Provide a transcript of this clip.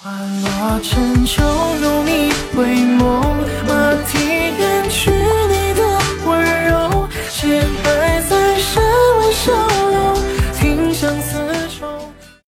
花落成秋，如你回眸，马蹄远去你的温柔，雪还在山外小楼，听相思。